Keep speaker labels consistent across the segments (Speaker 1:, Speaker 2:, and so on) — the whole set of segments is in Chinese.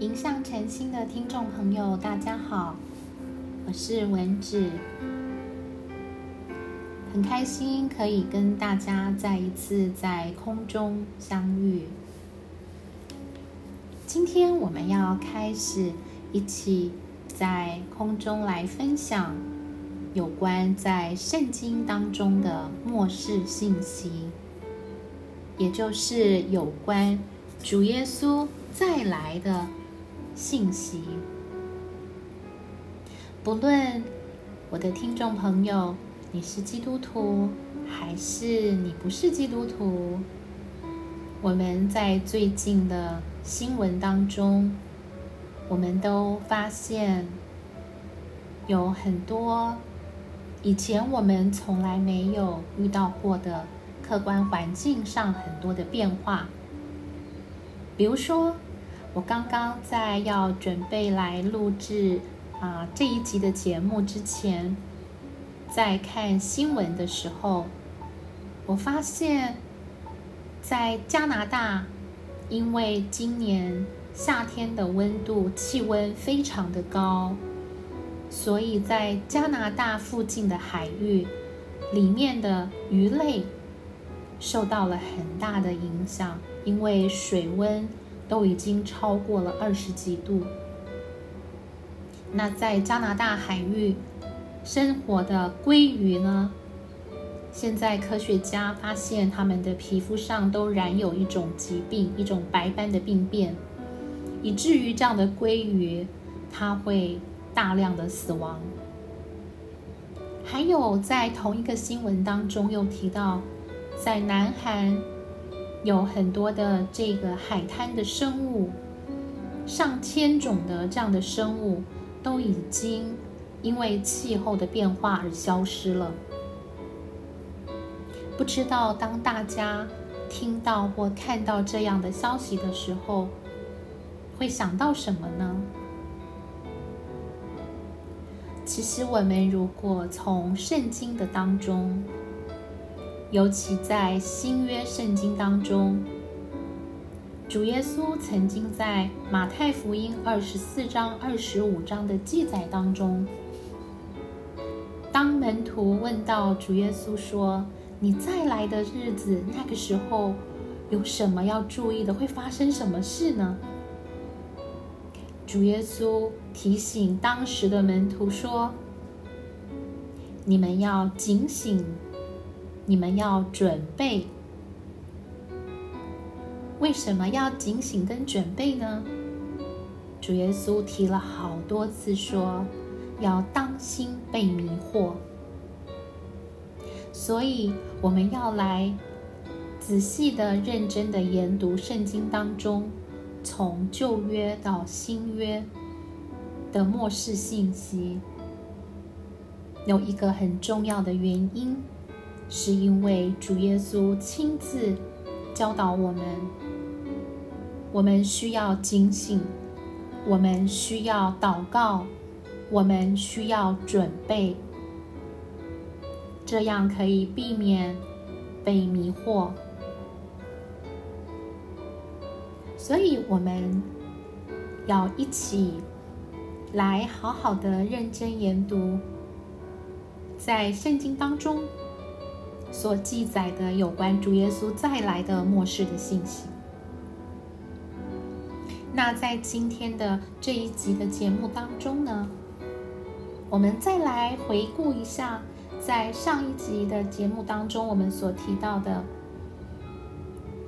Speaker 1: 迎向晨星的听众朋友，大家好，我是文芷，很开心可以跟大家再一次在空中相遇。今天我们要开始一起在空中来分享有关在圣经当中的末世信息，也就是有关主耶稣再来的。信息，不论我的听众朋友你是基督徒还是你不是基督徒，我们在最近的新闻当中，我们都发现有很多以前我们从来没有遇到过的客观环境上很多的变化，比如说。我刚刚在要准备来录制啊这一集的节目之前，在看新闻的时候，我发现，在加拿大，因为今年夏天的温度气温非常的高，所以在加拿大附近的海域里面的鱼类受到了很大的影响，因为水温。都已经超过了二十几度。那在加拿大海域生活的鲑鱼呢？现在科学家发现，它们的皮肤上都染有一种疾病，一种白斑的病变，以至于这样的鲑鱼它会大量的死亡。还有在同一个新闻当中又提到，在南韩。有很多的这个海滩的生物，上千种的这样的生物都已经因为气候的变化而消失了。不知道当大家听到或看到这样的消息的时候，会想到什么呢？其实我们如果从圣经的当中，尤其在新约圣经当中，主耶稣曾经在马太福音二十四章、二十五章的记载当中，当门徒问到主耶稣说：“你再来的日子，那个时候有什么要注意的？会发生什么事呢？”主耶稣提醒当时的门徒说：“你们要警醒。”你们要准备，为什么要警醒跟准备呢？主耶稣提了好多次，说要当心被迷惑，所以我们要来仔细的、认真的研读圣经当中，从旧约到新约的末世信息，有一个很重要的原因。是因为主耶稣亲自教导我们，我们需要警醒，我们需要祷告，我们需要准备，这样可以避免被迷惑。所以，我们要一起来好好的认真研读，在圣经当中。所记载的有关主耶稣再来的末世的信息。那在今天的这一集的节目当中呢，我们再来回顾一下，在上一集的节目当中我们所提到的，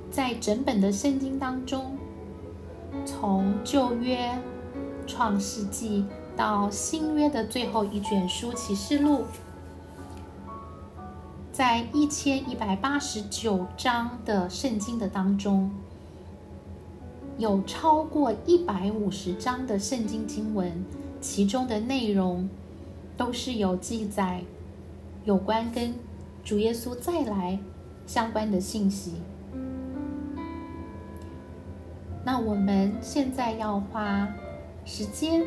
Speaker 1: 在整本的圣经当中，从旧约创世纪到新约的最后一卷书启示录。在一千一百八十九章的圣经的当中，有超过一百五十章的圣经经文，其中的内容都是有记载有关跟主耶稣再来相关的信息。那我们现在要花时间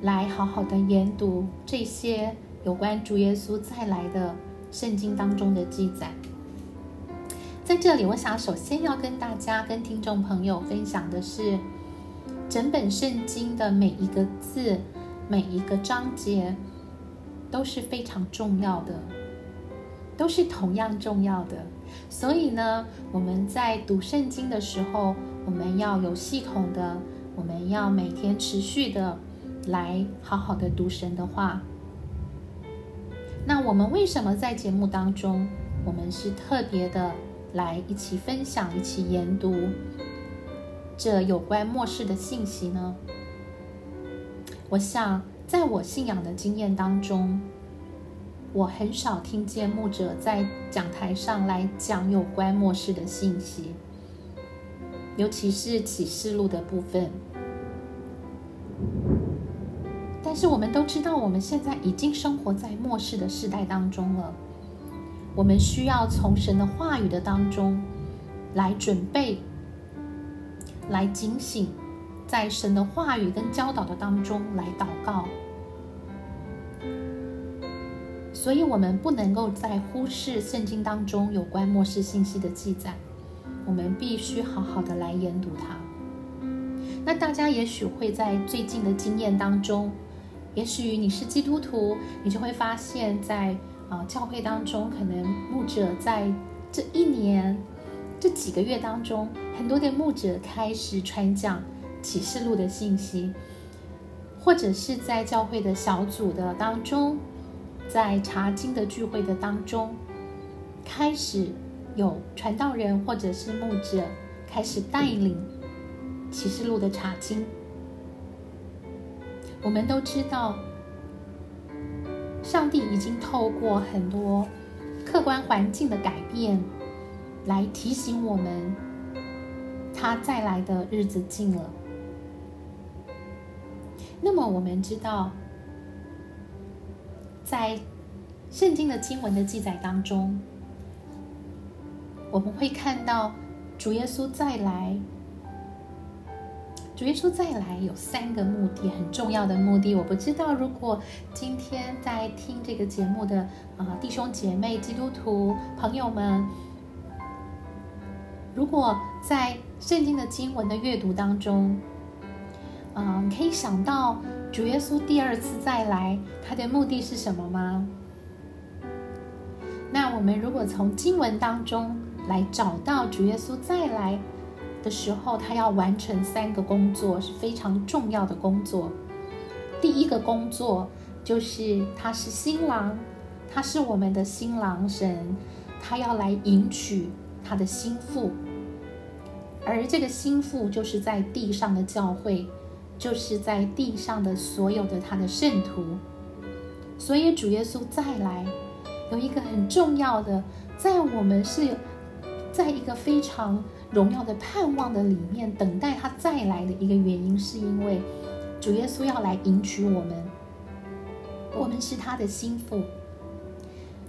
Speaker 1: 来好好的研读这些。有关主耶稣再来的圣经当中的记载，在这里，我想首先要跟大家、跟听众朋友分享的是，整本圣经的每一个字、每一个章节都是非常重要的，都是同样重要的。所以呢，我们在读圣经的时候，我们要有系统的，我们要每天持续的来好好的读神的话。那我们为什么在节目当中，我们是特别的？来一起分享，一起研读这有关末世的信息呢？我想，在我信仰的经验当中，我很少听见牧者在讲台上来讲有关末世的信息，尤其是启示录的部分。但是我们都知道，我们现在已经生活在末世的时代当中了。我们需要从神的话语的当中来准备，来警醒，在神的话语跟教导的当中来祷告。所以，我们不能够再忽视圣经当中有关末世信息的记载，我们必须好好的来研读它。那大家也许会在最近的经验当中，也许你是基督徒，你就会发现，在啊，教会当中可能牧者在这一年、这几个月当中，很多的牧者开始传讲启示录的信息，或者是在教会的小组的当中，在查经的聚会的当中，开始有传道人或者是牧者开始带领启示录的查经。我们都知道。上帝已经透过很多客观环境的改变，来提醒我们，他再来的日子近了。那么我们知道，在圣经的经文的记载当中，我们会看到主耶稣再来。主耶稣再来有三个目的，很重要的目的。我不知道，如果今天在听这个节目的啊弟兄姐妹、基督徒朋友们，如果在圣经的经文的阅读当中，嗯，可以想到主耶稣第二次再来，他的目的是什么吗？那我们如果从经文当中来找到主耶稣再来。的时候，他要完成三个工作是非常重要的工作。第一个工作就是他是新郎，他是我们的新郎神，他要来迎娶他的心腹。而这个心腹就是在地上的教会，就是在地上的所有的他的圣徒。所以主耶稣再来，有一个很重要的，在我们是在一个非常。荣耀的盼望的里面，等待他再来的一个原因，是因为主耶稣要来迎娶我们，我们是他的心腹。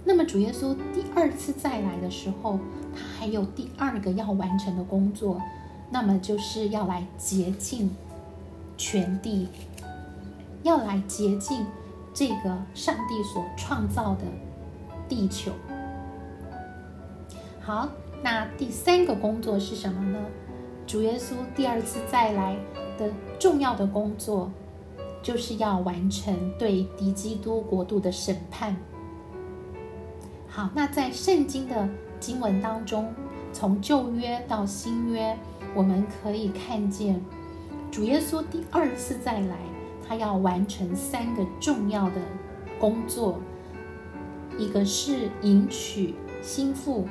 Speaker 1: 那么主耶稣第二次再来的时候，他还有第二个要完成的工作，那么就是要来洁净全地，要来洁净这个上帝所创造的地球。好。那第三个工作是什么呢？主耶稣第二次再来的重要的工作，就是要完成对敌基督国度的审判。好，那在圣经的经文当中，从旧约到新约，我们可以看见主耶稣第二次再来，他要完成三个重要的工作，一个是迎娶心腹。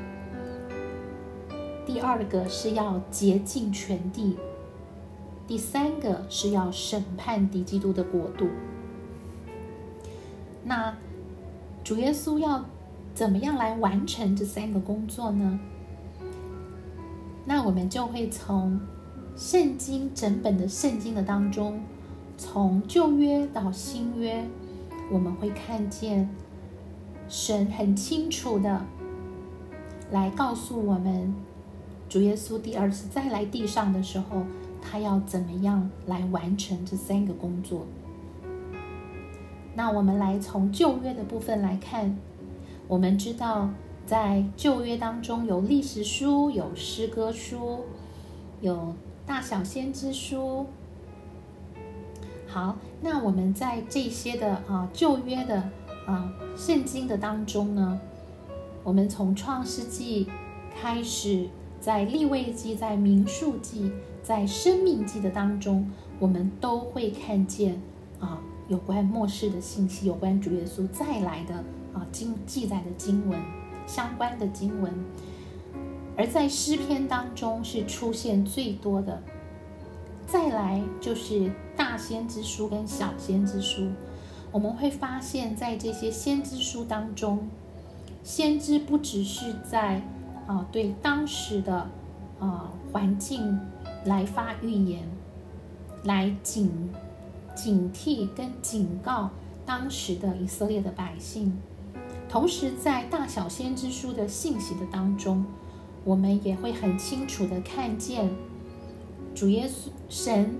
Speaker 1: 第二个是要洁净全地，第三个是要审判敌基督的国度。那主耶稣要怎么样来完成这三个工作呢？那我们就会从圣经整本的圣经的当中，从旧约到新约，我们会看见神很清楚的来告诉我们。主耶稣第二次再来地上的时候，他要怎么样来完成这三个工作？那我们来从旧约的部分来看，我们知道在旧约当中有历史书、有诗歌书、有大小先知书。好，那我们在这些的啊旧约的啊圣经的当中呢，我们从创世纪开始，在立位记、在民数记、在生命记的当中，我们都会看见啊有关末世的信息，有关主耶稣再来的啊经记载的经文相关的经文，而在诗篇当中是出现最多的。再来就是大先知书跟小先知书，我们会发现，在这些先知书当中，先知不只是在啊对当时的啊环境来发预言，来警警惕跟警告当时的以色列的百姓，同时在大小先知书的信息的当中，我们也会很清楚的看见。主耶稣神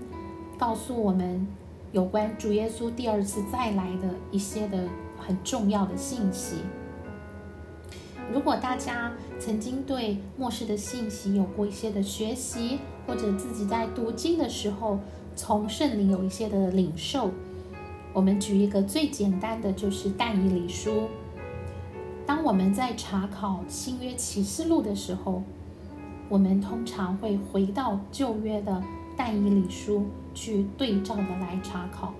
Speaker 1: 告诉我们有关主耶稣第二次再来的一些的很重要的信息。如果大家曾经对末世的信息有过一些的学习，或者自己在读经的时候从圣灵有一些的领受，我们举一个最简单的，就是但以理书。当我们在查考新约启示录的时候。我们通常会回到旧约的但以理书去对照的来查考。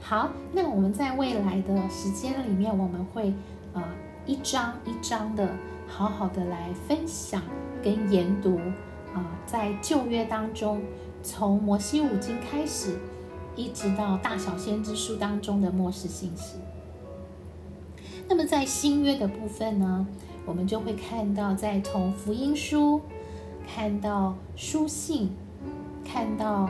Speaker 1: 好，那我们在未来的时间里面，我们会呃一章一章的好好的来分享跟研读啊，在旧约当中，从摩西五经开始，一直到大小先知书当中的末世信息。那么在新约的部分呢？我们就会看到，在从福音书看到书信，看到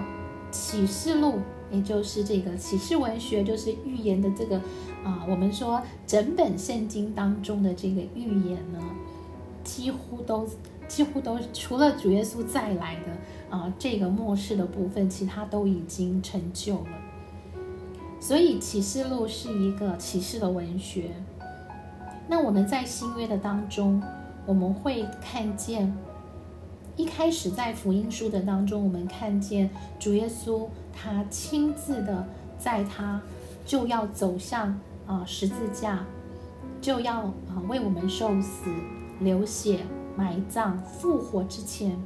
Speaker 1: 启示录，也就是这个启示文学，就是预言的这个啊，我们说整本圣经当中的这个预言呢，几乎都几乎都除了主耶稣再来的啊这个末世的部分，其他都已经成就了。所以启示录是一个启示的文学。那我们在新约的当中，我们会看见，一开始在福音书的当中，我们看见主耶稣他亲自的在他就要走向啊十字架，就要啊为我们受死、流血、埋葬、复活之前，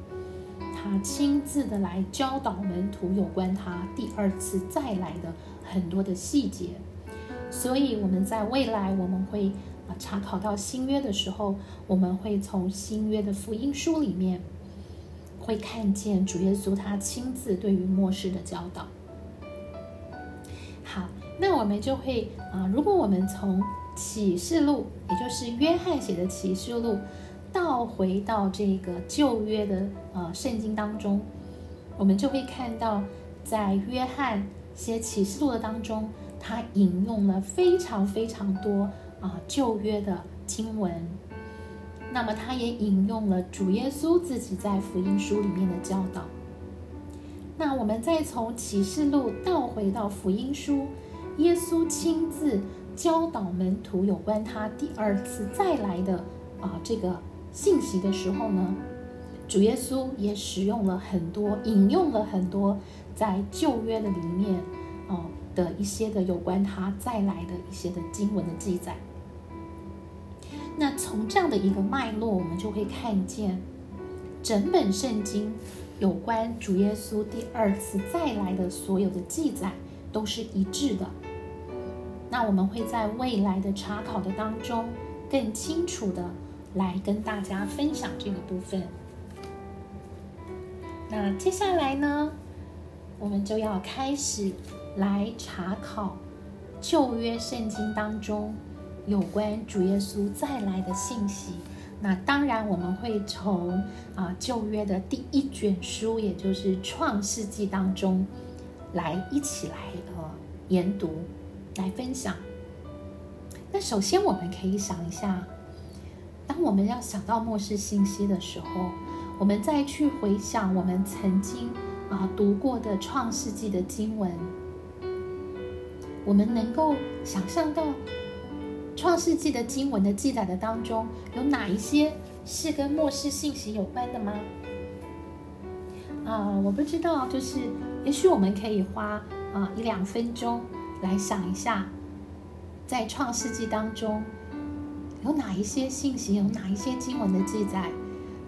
Speaker 1: 他亲自的来教导门徒有关他第二次再来的很多的细节，所以我们在未来我们会啊。查考到新约的时候，我们会从新约的福音书里面，会看见主耶稣他亲自对于末世的教导。好，那我们就会啊，如果我们从启示录，也就是约翰写的启示录，倒回到这个旧约的呃圣经当中，我们就会看到，在约翰写启示录的当中，他引用了非常非常多。啊，旧约的经文，那么他也引用了主耶稣自己在福音书里面的教导。那我们再从启示录倒回到福音书，耶稣亲自教导门徒有关他第二次再来的啊这个信息的时候呢，主耶稣也使用了很多，引用了很多在旧约的里面哦的一些的有关他再来的一些的经文的记载。那从这样的一个脉络，我们就会看见，整本圣经有关主耶稣第二次再来的所有的记载都是一致的。那我们会在未来的查考的当中，更清楚的来跟大家分享这个部分。那接下来呢，我们就要开始来查考旧约圣经当中。有关主耶稣再来的信息，那当然我们会从啊旧约的第一卷书，也就是创世纪当中来一起来呃研读，来分享。那首先我们可以想一下，当我们要想到末世信息的时候，我们再去回想我们曾经啊读过的创世纪的经文，我们能够想象到。创世纪的经文的记载的当中，有哪一些是跟末世信息有关的吗？啊，我不知道，就是也许我们可以花啊一两分钟来想一下，在创世纪当中有哪一些信息，有哪一些经文的记载，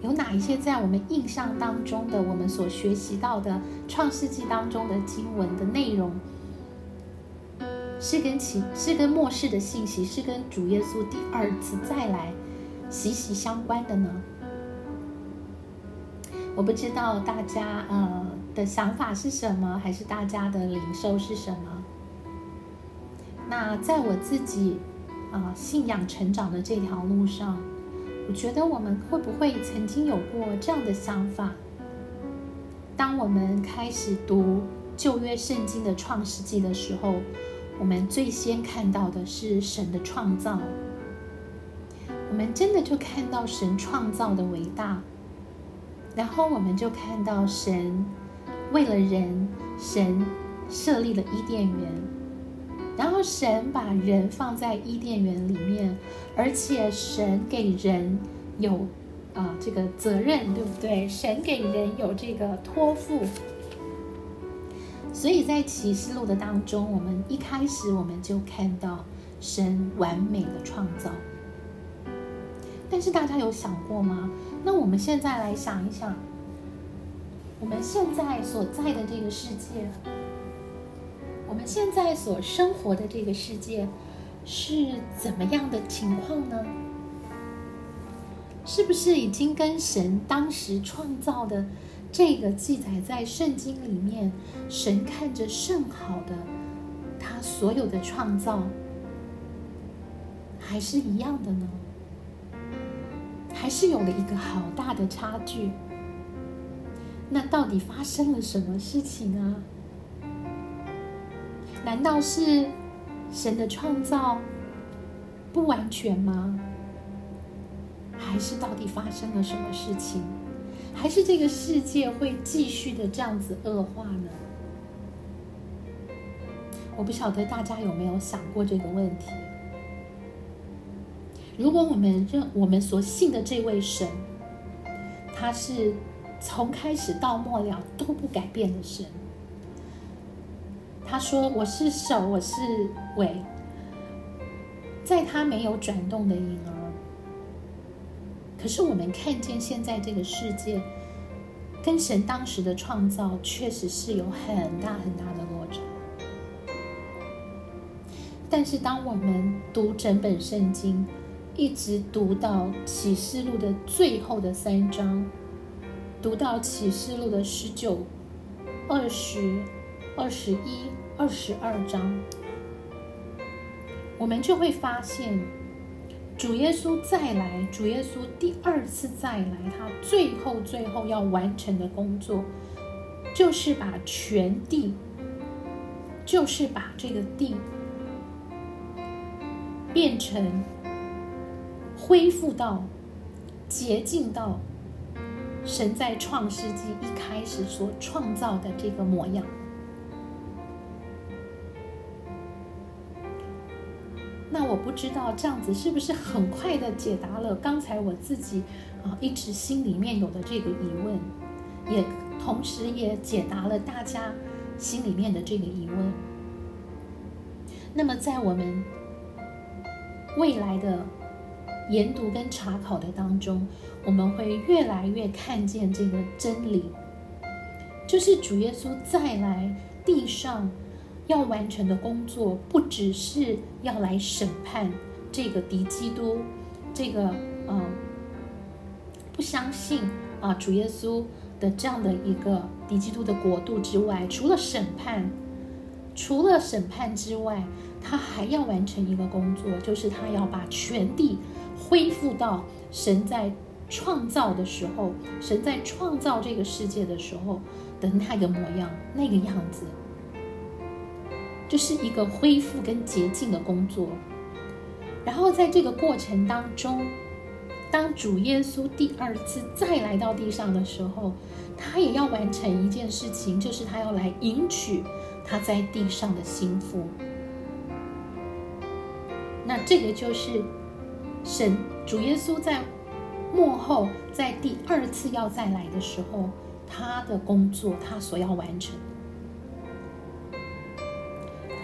Speaker 1: 有哪一些在我们印象当中的我们所学习到的创世纪当中的经文的内容。是跟其是跟末世的信息，是跟主耶稣第二次再来息息相关的呢？我不知道大家呃的想法是什么，还是大家的领受是什么？那在我自己啊信仰成长的这条路上，我觉得我们会不会曾经有过这样的想法？当我们开始读旧约圣经的创世纪的时候。我们最先看到的是神的创造，我们真的就看到神创造的伟大，然后我们就看到神为了人，神设立了伊甸园，然后神把人放在伊甸园里面，而且神给人有啊这个责任，对不对？神给人有这个托付。所以在启示录的当中，我们一开始我们就看到神完美的创造。但是大家有想过吗？那我们现在来想一想，我们现在所在的这个世界，我们现在所生活的这个世界是怎么样的情况呢？是不是已经跟神当时创造的？这个记载在圣经里面，神看着甚好的，他所有的创造还是一样的呢？还是有了一个好大的差距？那到底发生了什么事情啊？难道是神的创造不完全吗？还是到底发生了什么事情？还是这个世界会继续的这样子恶化呢？我不晓得大家有没有想过这个问题。如果我们认我们所信的这位神，他是从开始到末了都不改变的神，他说我是手，我是尾，在他没有转动的婴儿。可是我们看见现在这个世界，跟神当时的创造确实是有很大很大的落差。但是当我们读整本圣经，一直读到启示录的最后的三章，读到启示录的十九、二十、二十一、二十二章，我们就会发现。主耶稣再来，主耶稣第二次再来，他最后最后要完成的工作，就是把全地，就是把这个地变成恢复到洁净到神在创世纪一开始所创造的这个模样。那我不知道这样子是不是很快的解答了刚才我自己啊一直心里面有的这个疑问，也同时也解答了大家心里面的这个疑问。那么在我们未来的研读跟查考的当中，我们会越来越看见这个真理，就是主耶稣再来地上。要完成的工作不只是要来审判这个敌基督，这个嗯不相信啊主耶稣的这样的一个敌基督的国度之外，除了审判，除了审判之外，他还要完成一个工作，就是他要把全地恢复到神在创造的时候，神在创造这个世界的时候的那个模样，那个样子。就是一个恢复跟洁净的工作，然后在这个过程当中，当主耶稣第二次再来到地上的时候，他也要完成一件事情，就是他要来迎娶他在地上的心腹。那这个就是神主耶稣在幕后，在第二次要再来的时候，他的工作，他所要完成。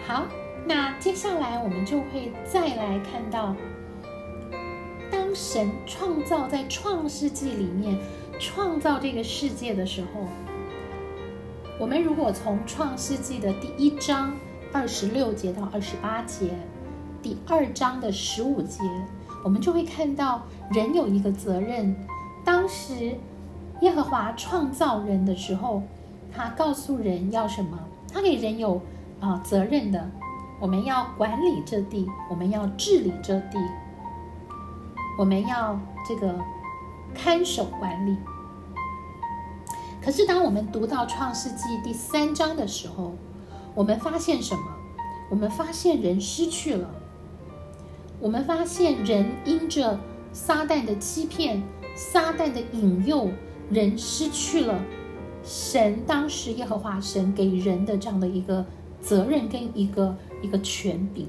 Speaker 1: 好，那接下来我们就会再来看到，当神创造在创世纪里面创造这个世界的时候，我们如果从创世纪的第一章二十六节到二十八节，第二章的十五节，我们就会看到人有一个责任。当时耶和华创造人的时候，他告诉人要什么？他给人有。啊，责任的，我们要管理这地，我们要治理这地，我们要这个看守管理。可是，当我们读到创世纪第三章的时候，我们发现什么？我们发现人失去了，我们发现人因着撒旦的欺骗、撒旦的引诱，人失去了神当时耶和华神给人的这样的一个。责任跟一个一个权柄，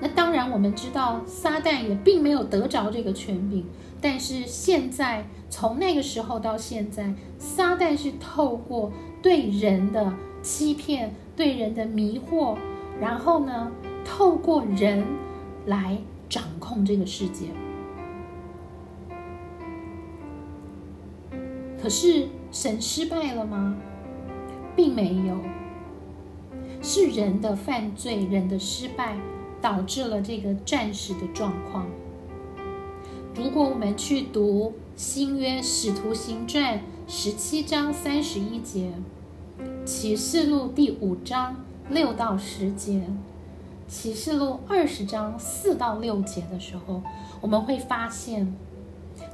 Speaker 1: 那当然我们知道撒旦也并没有得着这个权柄，但是现在从那个时候到现在，撒旦是透过对人的欺骗、对人的迷惑，然后呢，透过人来掌控这个世界。可是神失败了吗？并没有，是人的犯罪、人的失败导致了这个战时的状况。如果我们去读新约使徒行传十七章三十一节，启示录第五章六到十节，启示录二十章四到六节的时候，我们会发现，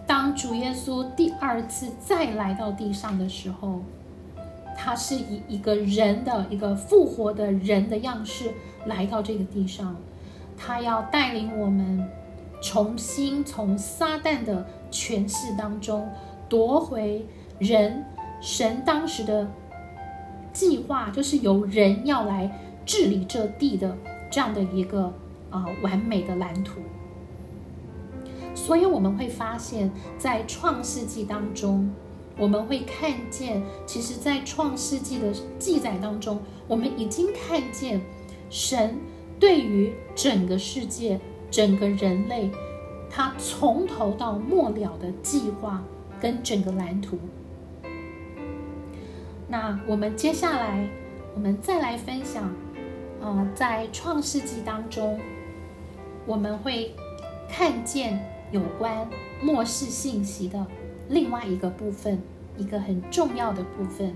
Speaker 1: 当主耶稣第二次再来到地上的时候。他是以一个人的一个复活的人的样式来到这个地上，他要带领我们重新从撒旦的权势当中夺回人神当时的计划，就是由人要来治理这地的这样的一个啊完美的蓝图。所以我们会发现，在创世纪当中。我们会看见，其实，在创世纪的记载当中，我们已经看见神对于整个世界、整个人类，他从头到末了的计划跟整个蓝图。那我们接下来，我们再来分享，啊，在创世纪当中，我们会看见有关末世信息的。另外一个部分，一个很重要的部分，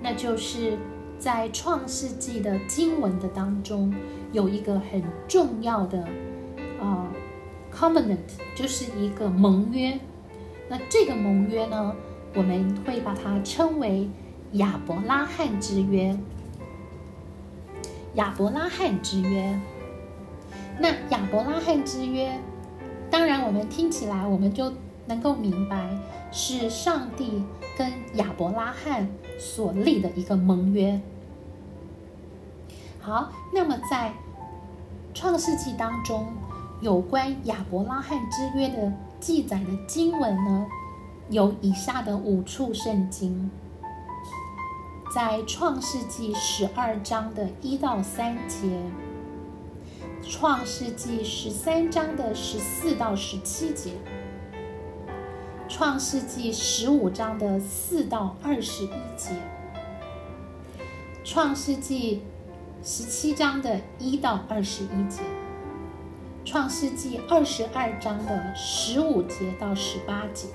Speaker 1: 那就是在创世纪的经文的当中，有一个很重要的啊，covenant，就是一个盟约。那这个盟约呢，我们会把它称为亚伯拉罕之约。亚伯拉罕之约。那亚伯拉罕之约，当然我们听起来，我们就。能够明白是上帝跟亚伯拉罕所立的一个盟约。好，那么在创世纪当中，有关亚伯拉罕之约的记载的经文呢，有以下的五处圣经，在创世纪十二章的一到三节，创世纪十三章的十四到十七节。创世纪十五章的四到二十一节，创世纪十七章的一到二十一节，创世纪二十二章的十五节到十八节，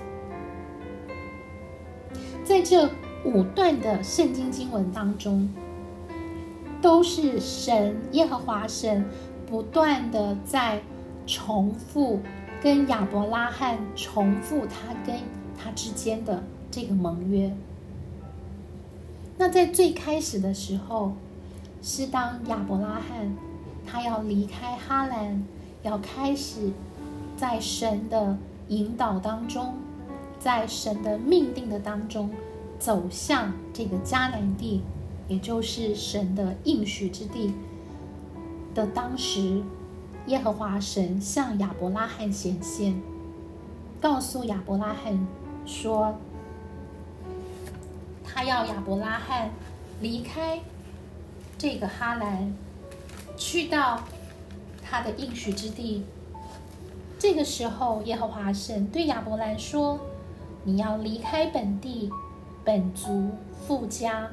Speaker 1: 在这五段的圣经经文当中，都是神耶和华神不断的在重复。跟亚伯拉罕重复他跟他之间的这个盟约。那在最开始的时候，是当亚伯拉罕他要离开哈兰，要开始在神的引导当中，在神的命定的当中走向这个迦南地，也就是神的应许之地。的当时，耶和华神向亚伯拉罕显现，告诉亚伯拉罕说，他要亚伯拉罕离开这个哈兰，去到他的应许之地。这个时候，耶和华神对亚伯兰说：“你要离开本地、本族、富家，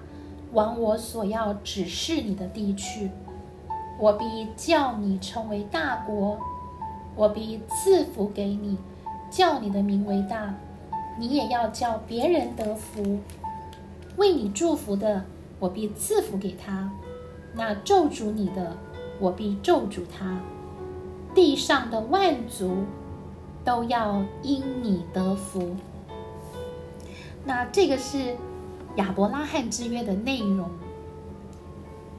Speaker 1: 往我所要指示你的地去。我必叫你成为大国，我必赐福给你，叫你的名为大。你也要叫别人得福。为你祝福的，我必赐福给他；那咒诅你的，我必咒诅他。”地上的万族都要因你得福。那这个是亚伯拉罕之约的内容，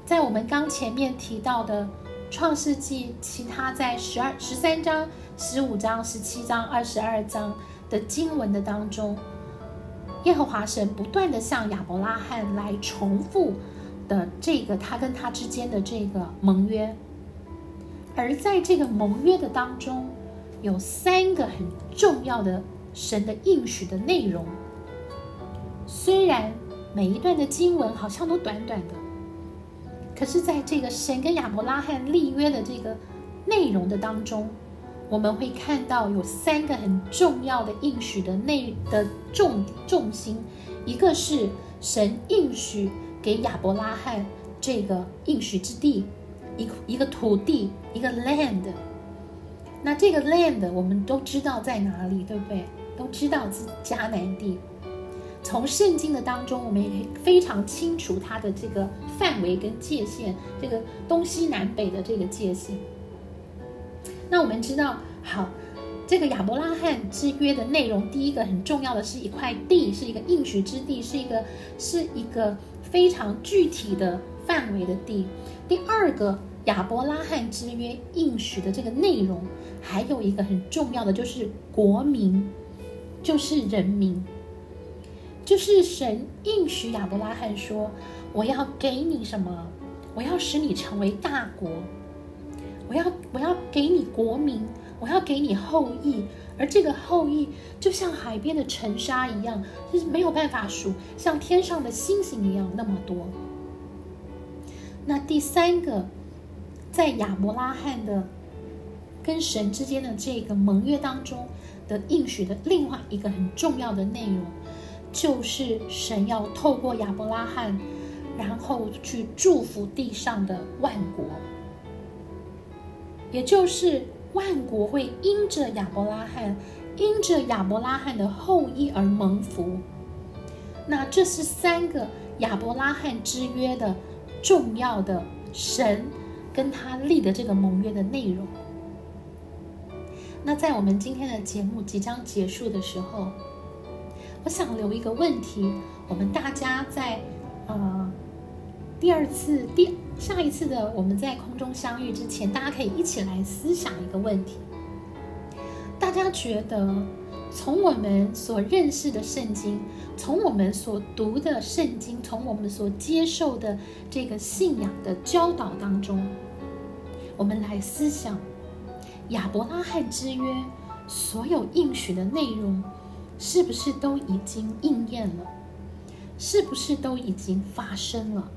Speaker 1: 在我们刚前面提到的创世纪，其他在十二、十三章、十五章、十七章、二十二章的经文的当中，耶和华神不断的向亚伯拉罕来重复的这个他跟他之间的这个盟约。而在这个盟约的当中，有三个很重要的神的应许的内容。虽然每一段的经文好像都短短的，可是在这个神跟亚伯拉罕立约的这个内容的当中，我们会看到有三个很重要的应许的内的重重心。一个是神应许给亚伯拉罕这个应许之地。一一个土地，一个 land，那这个 land 我们都知道在哪里，对不对？都知道是迦南地。从圣经的当中，我们也可以非常清楚它的这个范围跟界限，这个东西南北的这个界限。那我们知道，好，这个亚伯拉罕之约的内容，第一个很重要的是一块地，是一个应许之地，是一个是一个非常具体的范围的地。第二个亚伯拉罕之约应许的这个内容，还有一个很重要的，就是国民，就是人民，就是神应许亚伯拉罕说：“我要给你什么？我要使你成为大国，我要我要给你国民，我要给你后裔，而这个后裔就像海边的尘沙一样，就是没有办法数，像天上的星星一样那么多。”那第三个，在亚伯拉罕的跟神之间的这个盟约当中的应许的另外一个很重要的内容，就是神要透过亚伯拉罕，然后去祝福地上的万国，也就是万国会因着亚伯拉罕，因着亚伯拉罕的后裔而蒙福。那这是三个亚伯拉罕之约的。重要的神跟他立的这个盟约的内容。那在我们今天的节目即将结束的时候，我想留一个问题，我们大家在呃第二次、第下一次的我们在空中相遇之前，大家可以一起来思想一个问题：大家觉得？从我们所认识的圣经，从我们所读的圣经，从我们所接受的这个信仰的教导当中，我们来思想亚伯拉罕之约所有应许的内容，是不是都已经应验了？是不是都已经发生了？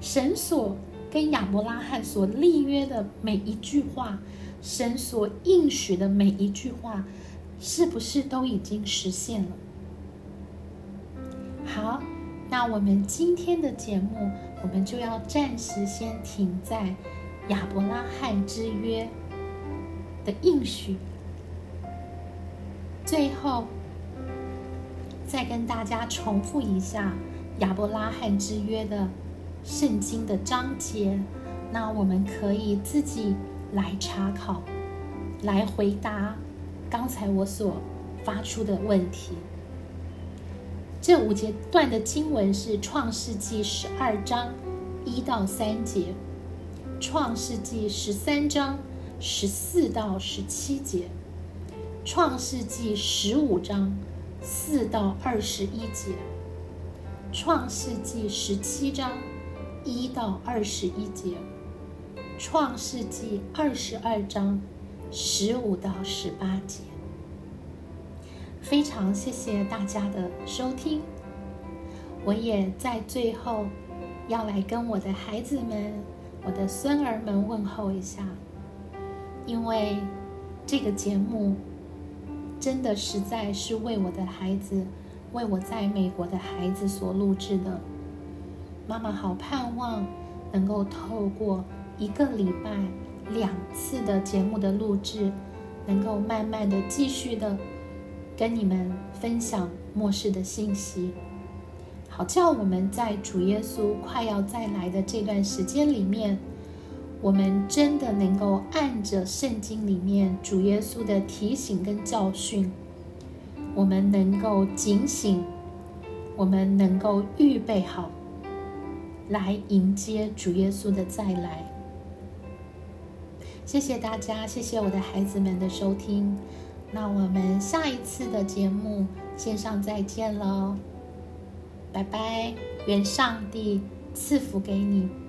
Speaker 1: 神所跟亚伯拉罕所立约的每一句话，神所应许的每一句话。是不是都已经实现了？好，那我们今天的节目，我们就要暂时先停在亚伯拉罕之约的应许。最后，再跟大家重复一下亚伯拉罕之约的圣经的章节，那我们可以自己来查考，来回答。刚才我所发出的问题，这五节段的经文是《创世纪》十二章一到三节，《创世纪》十三章十四到十七节，《创世纪》十五章四到二十一节，《创世纪》十七章一到二十一节，《创世纪二十二章十五到十八节。非常谢谢大家的收听，我也在最后要来跟我的孩子们、我的孙儿们问候一下，因为这个节目真的实在是为我的孩子。为我在美国的孩子所录制的，妈妈好盼望能够透过一个礼拜两次的节目的录制，能够慢慢的继续的跟你们分享末世的信息，好叫我们在主耶稣快要再来的这段时间里面，我们真的能够按着圣经里面主耶稣的提醒跟教训。我们能够警醒，我们能够预备好，来迎接主耶稣的再来。谢谢大家，谢谢我的孩子们的收听。那我们下一次的节目线上再见喽，拜拜！愿上帝赐福给你。